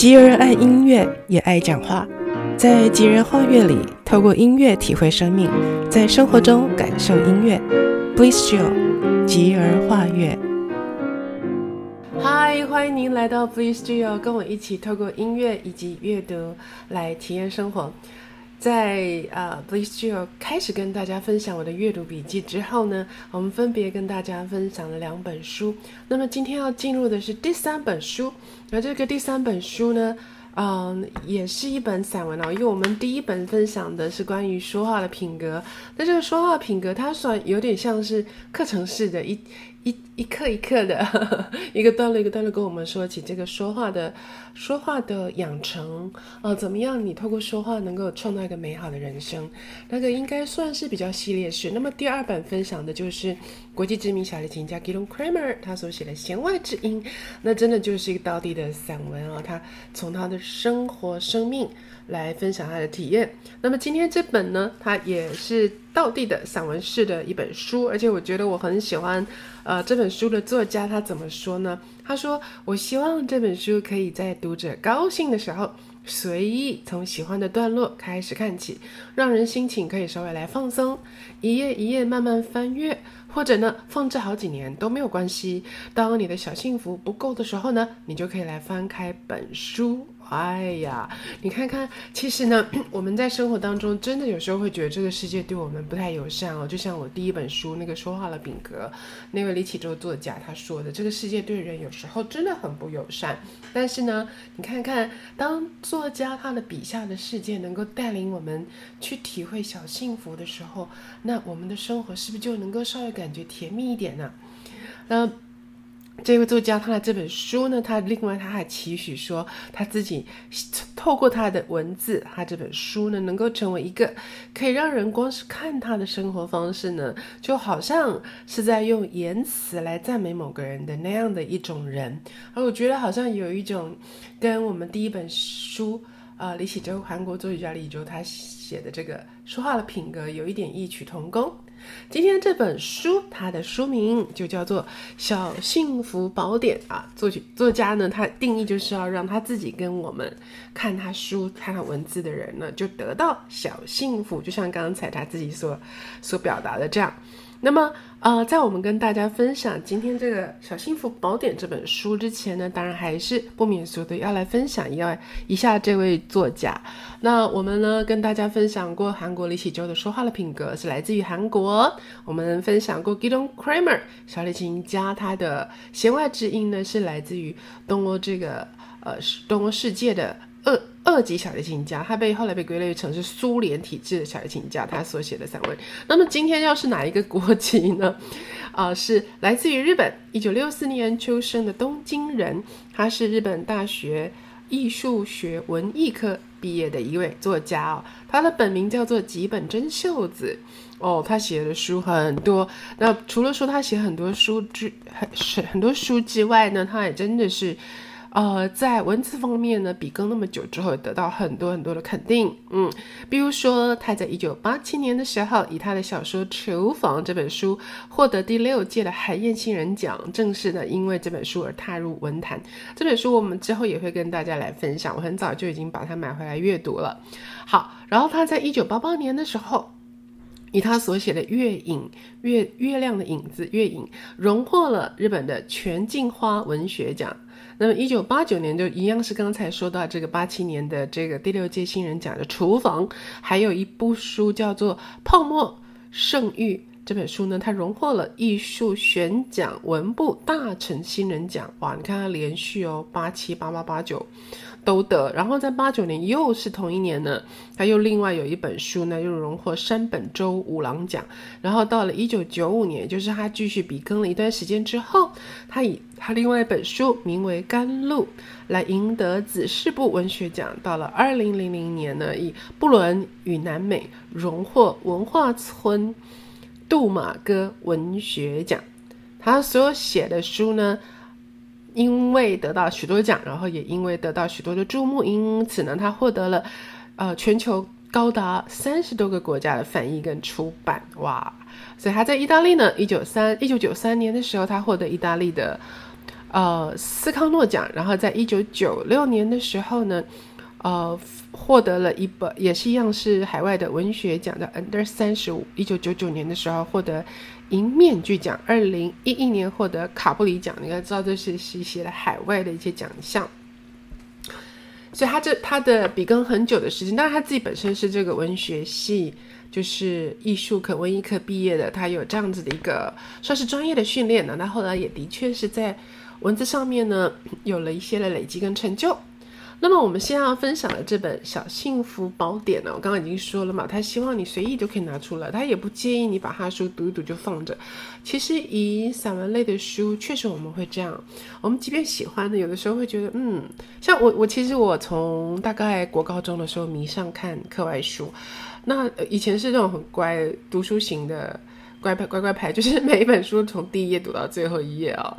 吉儿爱音乐，也爱讲话。在吉人画乐里，透过音乐体会生命，在生活中感受音乐。Bliss Jill，吉儿画乐。嗨，欢迎您来到 Bliss Jill，跟我一起透过音乐以及阅读来体验生活。在啊、uh, Bliss Jill 开始跟大家分享我的阅读笔记之后呢，我们分别跟大家分享了两本书。那么今天要进入的是第三本书，而这个第三本书呢，嗯，也是一本散文哦。因为我们第一本分享的是关于说话的品格，那这个说话品格，它算有点像是课程式的一。一一课一课的呵呵，一个段落一个段落跟我们说起这个说话的说话的养成啊、怎么样你透过说话能够创造一个美好的人生？那个应该算是比较系列式。那么第二本分享的就是国际知名小提琴家 Gidon Kremer 他所写的《弦外之音》，那真的就是一个道地的散文啊，他从他的生活生命来分享他的体验。那么今天这本呢，它也是道地的散文式的一本书，而且我觉得我很喜欢。呃，这本书的作家他怎么说呢？他说：“我希望这本书可以在读者高兴的时候，随意从喜欢的段落开始看起，让人心情可以稍微来放松，一页一页慢慢翻阅，或者呢，放置好几年都没有关系。当你的小幸福不够的时候呢，你就可以来翻开本书。”哎呀，你看看，其实呢，我们在生活当中真的有时候会觉得这个世界对我们不太友善哦。就像我第一本书那个说话的品格，那位李启舟作家他说的，这个世界对人有时候真的很不友善。但是呢，你看看，当作家他的笔下的世界能够带领我们去体会小幸福的时候，那我们的生活是不是就能够稍微感觉甜蜜一点呢？那。这位作家他的这本书呢，他另外他还期许说，他自己透过他的文字，他这本书呢，能够成为一个可以让人光是看他的生活方式呢，就好像是在用言辞来赞美某个人的那样的一种人。而我觉得好像有一种跟我们第一本书，呃，李启洲，韩国作曲家李启舟他写的这个说话的品格有一点异曲同工。今天这本书，它的书名就叫做《小幸福宝典》啊。作曲作家呢，他定义就是要让他自己跟我们看他书、看他文字的人呢，就得到小幸福，就像刚才他自己所所表达的这样。那么，呃，在我们跟大家分享今天这个《小幸福宝典》这本书之前呢，当然还是不免俗的要来分享一下一下这位作家。那我们呢，跟大家分享过韩国李启舟的说话的品格是来自于韩国，我们分享过 Gidon Kremer 小提琴家他的弦外之音呢，是来自于东欧这个呃东欧世界的。二二级小提琴家，他被后来被归类成是苏联体制的小提琴家，他所写的散文。那么今天要是哪一个国籍呢？啊、是来自于日本，一九六四年出生的东京人，他是日本大学艺术学文艺科毕业的一位作家哦。他的本名叫做吉本真秀子哦，他写的书很多。那除了说他写很多书之很是很多书之外呢，他也真的是。呃，在文字方面呢，笔耕那么久之后，得到很多很多的肯定。嗯，比如说他在一九八七年的时候，以他的小说《厨房》这本书获得第六届的海燕新人奖，正式的因为这本书而踏入文坛。这本书我们之后也会跟大家来分享，我很早就已经把它买回来阅读了。好，然后他在一九八八年的时候，以他所写的《月影》月月亮的影子《月影》荣获了日本的全镜花文学奖。那么，一九八九年就一样是刚才说到这个八七年的这个第六届新人奖的厨房，还有一部书叫做《泡沫圣域》这本书呢，它荣获了艺术选奖文部大臣新人奖。哇，你看它连续哦，八七八八八九。都得，然后在八九年又是同一年呢，他又另外有一本书呢，又荣获山本周五郎奖。然后到了一九九五年，就是他继续笔耕了一段时间之后，他以他另外一本书名为《甘露》来赢得子世部文学奖。到了二零零零年呢，以《布伦与南美》荣获文化村杜马哥文学奖。他所写的书呢，因为得到许多奖，然后也因为得到许多的注目，因此呢，他获得了，呃，全球高达三十多个国家的翻译跟出版，哇！所以他在意大利呢，一九三一九九三年的时候，他获得意大利的，呃斯康诺奖，然后在一九九六年的时候呢，呃获得了一本也是一样是海外的文学奖的 Under 三十五，一九九九年的时候获得银面具奖，二零一一年获得卡布里奖，你应该知道这是是一些海外的一些奖项。所以他这他的笔耕很久的时间，当然他自己本身是这个文学系，就是艺术科、文艺科毕业的，他有这样子的一个算是专业的训练呢。那后来也的确是在文字上面呢有了一些的累积跟成就。那么我们现在要分享的这本《小幸福宝典》呢，我刚刚已经说了嘛，他希望你随意就可以拿出来，他也不介意你把他的书读一读就放着。其实以散文类的书，确实我们会这样，我们即便喜欢的，有的时候会觉得，嗯，像我我其实我从大概国高中的时候迷上看课外书，那以前是那种很乖读书型的乖乖乖乖牌，就是每一本书从第一页读到最后一页啊、哦。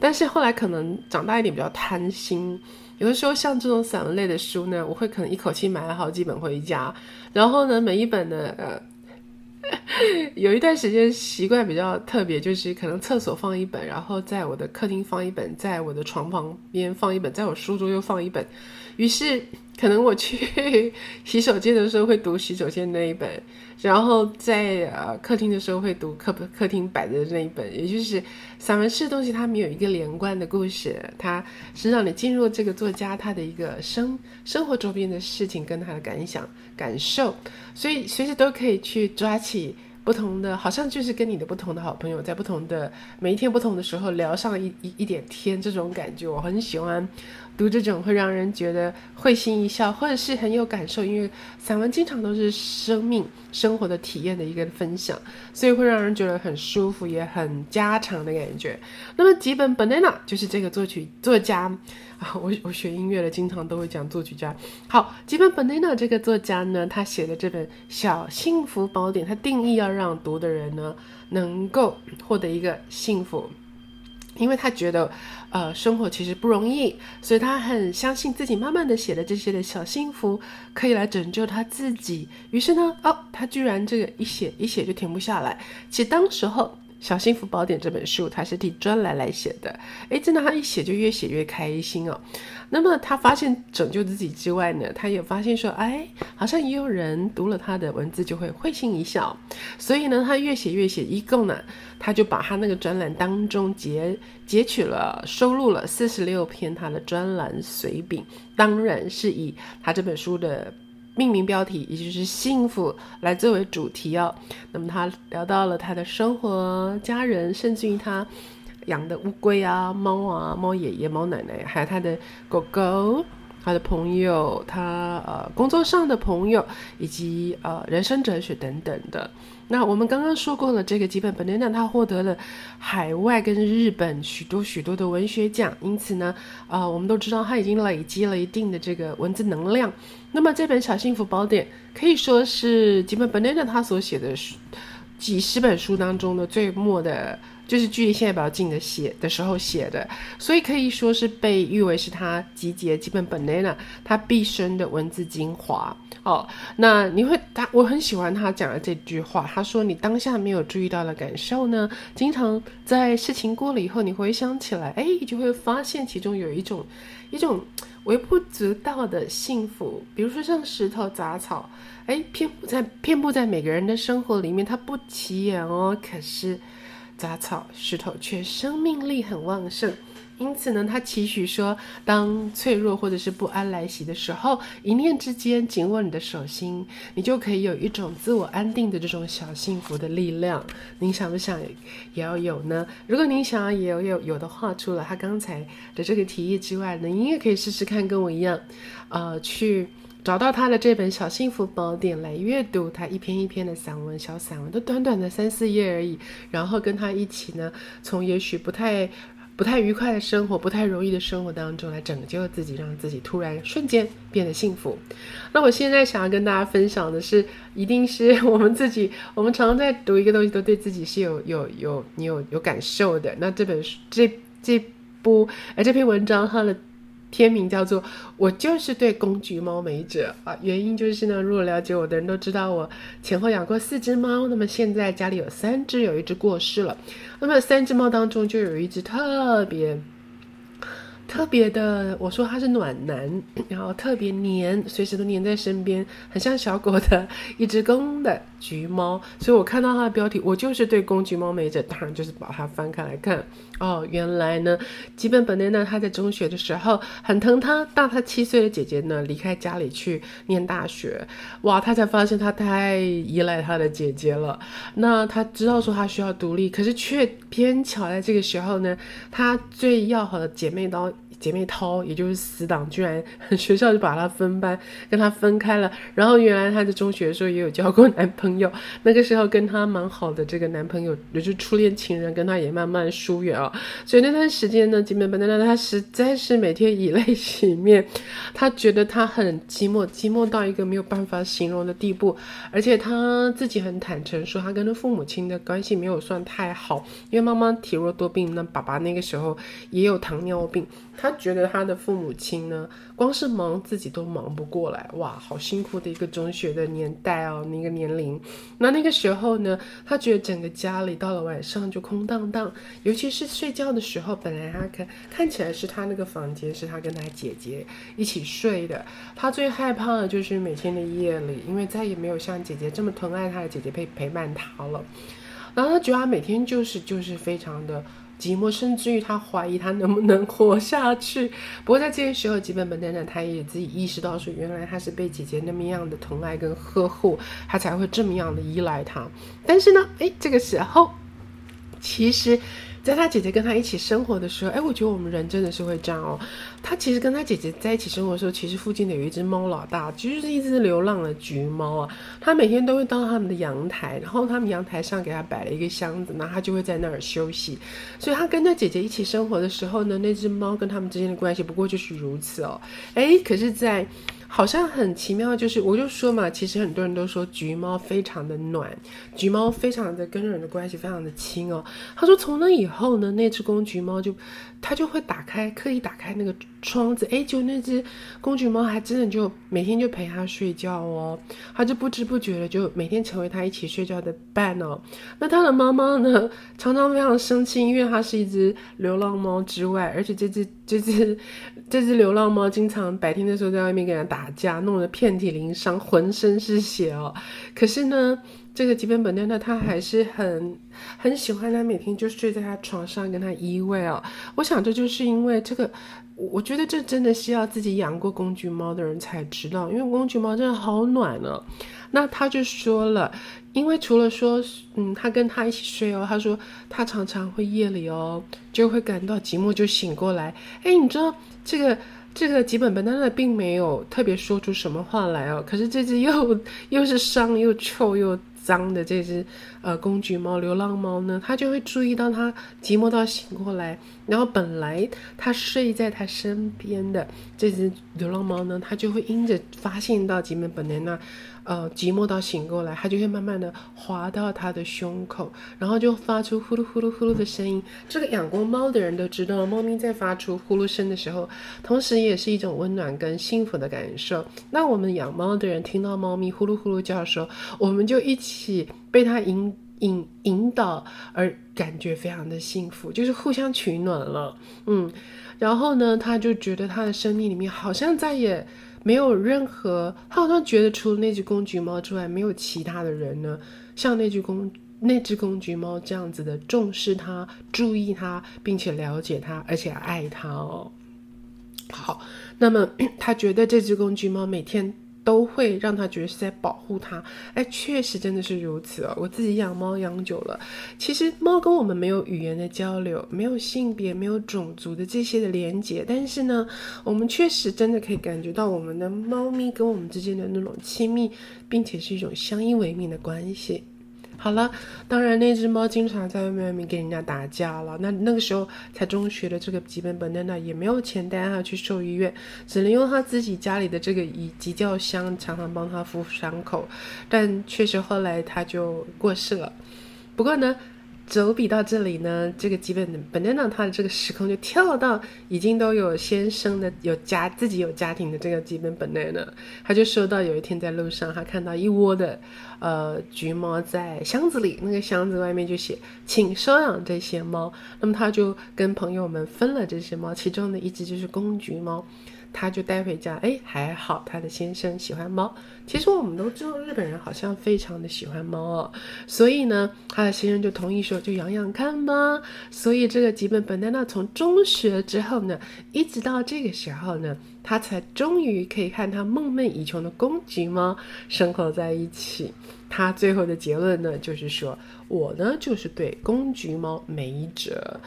但是后来可能长大一点，比较贪心。有的时候像这种散文类的书呢，我会可能一口气买了好几本回家，然后呢，每一本呢，呃，有一段时间习惯比较特别，就是可能厕所放一本，然后在我的客厅放一本，在我的床旁边放一本，在我书桌又放一本，于是。可能我去洗手间的时候会读洗手间那一本，然后在呃客厅的时候会读客客厅摆的那一本，也就是散文式的东西，它没有一个连贯的故事，它是让你进入这个作家他的一个生生活周边的事情跟他的感想感受，所以随时都可以去抓起不同的，好像就是跟你的不同的好朋友在不同的每一天不同的时候聊上一一一点天，这种感觉我很喜欢。读这种会让人觉得会心一笑，或者是很有感受，因为散文经常都是生命生活的体验的一个分享，所以会让人觉得很舒服，也很家常的感觉。那么几本 banana 就是这个作曲作家我 我学音乐的经常都会讲作曲家。好，吉本本奈尔这个作家呢，他写的这本《小幸福宝典》，他定义要让读的人呢能够获得一个幸福。因为他觉得，呃，生活其实不容易，所以他很相信自己慢慢的写的这些的小幸福可以来拯救他自己。于是呢，哦，他居然这个一写一写就停不下来。其实当时候。《小幸福宝典》这本书，他是替专栏来写的。诶，真的，他一写就越写越开心哦。那么他发现拯救自己之外呢，他也发现说，哎，好像也有人读了他的文字就会会心一笑。所以呢，他越写越写，一共呢，他就把他那个专栏当中截截取了、收录了四十六篇他的专栏随笔，当然是以他这本书的。命名标题也就是幸福来作为主题哦。那么他聊到了他的生活、家人，甚至于他养的乌龟啊、猫啊、猫爷爷、猫奶奶，还有他的狗狗、他的朋友、他呃工作上的朋友，以及呃人生哲学等等的。那我们刚刚说过了，这个吉本 banana 他获得了海外跟日本许多许多的文学奖，因此呢，呃，我们都知道他已经累积了一定的这个文字能量。那么这本小幸福宝典可以说是吉本 banana 他所写的书几十本书当中的最末的。就是距离现在比较近的写的时候写的，所以可以说是被誉为是他集结基本 banana 他毕生的文字精华哦。那你会他我很喜欢他讲的这句话，他说你当下没有注意到的感受呢，经常在事情过了以后，你回想起来，哎，就会发现其中有一种一种微不足道的幸福，比如说像石头杂草，哎，遍布在遍布在每个人的生活里面，它不起眼哦，可是。杂草、石头却生命力很旺盛，因此呢，他期许说，当脆弱或者是不安来袭的时候，一念之间紧握你的手心，你就可以有一种自我安定的这种小幸福的力量。您想不想也要有呢？如果您想要也有有有的话，除了他刚才的这个提议之外呢，您也可以试试看，跟我一样，呃，去。找到他的这本小幸福宝典来阅读，他一篇一篇的散文，小散文都短短的三四页而已。然后跟他一起呢，从也许不太不太愉快的生活、不太容易的生活当中来拯救自己，让自己突然瞬间变得幸福。那我现在想要跟大家分享的是，一定是我们自己，我们常常在读一个东西，都对自己是有有有你有有感受的。那这本书这这部哎这篇文章它的。片名叫做“我就是对公橘猫没辙”啊，原因就是呢，如果了解我的人都知道，我前后养过四只猫，那么现在家里有三只，有一只过世了。那么三只猫当中就有一只特别特别的，我说它是暖男，然后特别黏，随时都黏在身边，很像小狗的一只公的橘猫。所以我看到他的标题，我就是对公橘猫没辙，当然就是把它翻开来看。哦，原来呢，吉本本奈呢，他在中学的时候很疼他大他七岁的姐姐呢，离开家里去念大学。哇，他才发现他太依赖他的姐姐了。那他知道说他需要独立，可是却偏巧在这个时候呢，他最要好的姐妹都。姐妹淘，也就是死党，居然 学校就把她分班，跟她分开了。然后原来她在中学的时候也有交过男朋友，那个时候跟她蛮好的这个男朋友，也就是初恋情人，跟她也慢慢疏远啊。所以那段时间呢，吉本本奈她实在是每天以泪洗面，她觉得她很寂寞，寂寞到一个没有办法形容的地步。而且她自己很坦诚说，她跟她父母亲的关系没有算太好，因为妈妈体弱多病，那爸爸那个时候也有糖尿病。他觉得他的父母亲呢，光是忙自己都忙不过来，哇，好辛苦的一个中学的年代哦，那个年龄。那那个时候呢，他觉得整个家里到了晚上就空荡荡，尤其是睡觉的时候，本来他看看起来是他那个房间是他跟他姐姐一起睡的，他最害怕的就是每天的夜里，因为再也没有像姐姐这么疼爱他的姐姐陪陪伴他了。然后他觉得他每天就是就是非常的。寂寞，甚至于他怀疑他能不能活下去。不过在这个时候，吉本本奈呢，他也自己意识到说，原来他是被姐姐那么样的疼爱跟呵护，他才会这么样的依赖他。但是呢，哎，这个时候，其实。在他姐姐跟他一起生活的时候，哎，我觉得我们人真的是会这样哦。他其实跟他姐姐在一起生活的时候，其实附近的有一只猫老大，其实是一只流浪的橘猫啊。他每天都会到他们的阳台，然后他们阳台上给他摆了一个箱子，那他就会在那儿休息。所以他跟他姐姐一起生活的时候呢，那只猫跟他们之间的关系不过就是如此哦。哎，可是，在好像很奇妙，就是我就说嘛，其实很多人都说橘猫非常的暖，橘猫非常的跟人的关系非常的亲哦。他说从那以后呢，那只公橘猫就。他就会打开，刻意打开那个窗子，哎，就那只公橘猫还真的就每天就陪他睡觉哦，他就不知不觉的就每天成为他一起睡觉的伴哦。那他的妈妈呢，常常非常生气，因为它是一只流浪猫之外，而且这只这只这只流浪猫经常白天的时候在外面跟人打架，弄得遍体鳞伤，浑身是血哦。可是呢。这个吉本本奈呢，它还是很很喜欢他，每天就睡在他床上跟他依偎哦。我想这就是因为这个，我觉得这真的是要自己养过公橘猫的人才知道，因为公橘猫真的好暖呢、哦。那他就说了，因为除了说，嗯，他跟他一起睡哦，他说他常常会夜里哦就会感到寂寞就醒过来。哎，你知道这个这个吉本本奈呢并没有特别说出什么话来哦，可是这只又又是伤又臭又。脏的这只呃公橘猫流浪猫呢，它就会注意到它寂寞到醒过来，然后本来它睡在它身边的这只流浪猫呢，它就会因着发现到吉本本奈那。呃，寂寞到醒过来，它就会慢慢的滑到它的胸口，然后就发出呼噜呼噜呼噜的声音。这个养过猫的人都知道，猫咪在发出呼噜声的时候，同时也是一种温暖跟幸福的感受。那我们养猫的人听到猫咪呼噜呼噜叫的时候，我们就一起被它引 引引导，而感觉非常的幸福，就是互相取暖了。嗯，然后呢，他就觉得他的生命里面好像再也。没有任何，他好像觉得除了那只公橘猫之外，没有其他的人呢，像那只公那只公橘猫这样子的重视他、注意他，并且了解他，而且爱他哦。好，那么 他觉得这只公橘猫每天。都会让他觉得是在保护他，哎，确实真的是如此哦。我自己养猫养久了，其实猫跟我们没有语言的交流，没有性别，没有种族的这些的连接，但是呢，我们确实真的可以感觉到我们的猫咪跟我们之间的那种亲密，并且是一种相依为命的关系。好了，当然那只猫经常在外面跟人家打架了。那那个时候才中学的这个吉本本奈奈，也没有钱带它去兽医院，只能用他自己家里的这个以急救箱常常帮他敷伤口。但确实后来他就过世了。不过呢，走笔到这里呢，这个基本 banana 他的这个时空就跳到已经都有先生的有家自己有家庭的这个基本 banana，他就说到有一天在路上，他看到一窝的呃橘猫在箱子里，那个箱子外面就写请收养这些猫，那么他就跟朋友们分了这些猫，其中的一只就是公橘猫。他就带回家，哎，还好他的先生喜欢猫。其实我们都知道日本人好像非常的喜欢猫哦，所以呢，他的先生就同意说，就养养看吧。所以这个吉本 banana 从中学之后呢，一直到这个时候呢，他才终于可以和他梦寐以求的公橘猫生活在一起。他最后的结论呢，就是说我呢就是对公橘猫没辙。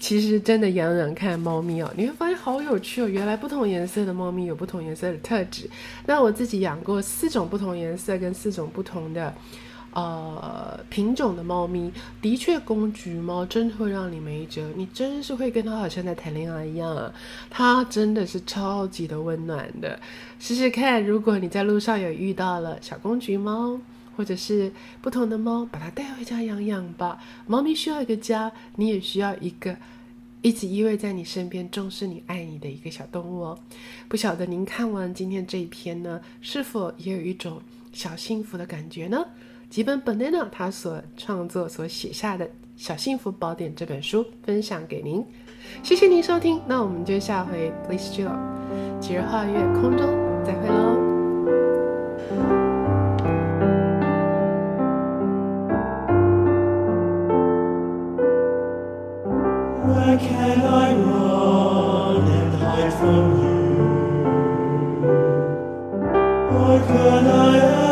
其实真的养养看猫咪哦，你会发现好有趣哦。原来不同颜色的猫咪有不同颜色的特质。那我自己养过四种不同颜色跟四种不同的呃品种的猫咪，的确公橘猫真的会让你没辙。你真是会跟它好像在谈恋爱一样啊，它真的是超级的温暖的。试试看，如果你在路上有遇到了小公橘猫，或者是不同的猫，把它带回家养养吧。猫咪需要一个家，你也需要一个一直依偎在你身边、重视你、爱你的一个小动物哦。不晓得您看完今天这一篇呢，是否也有一种小幸福的感觉呢？几本 banana 他所创作所写下的小幸福宝典这本书分享给您。谢谢您收听那我们就下回 please do 啦几日跨越空中再会喽。Can i run and hide from you?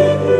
Lord.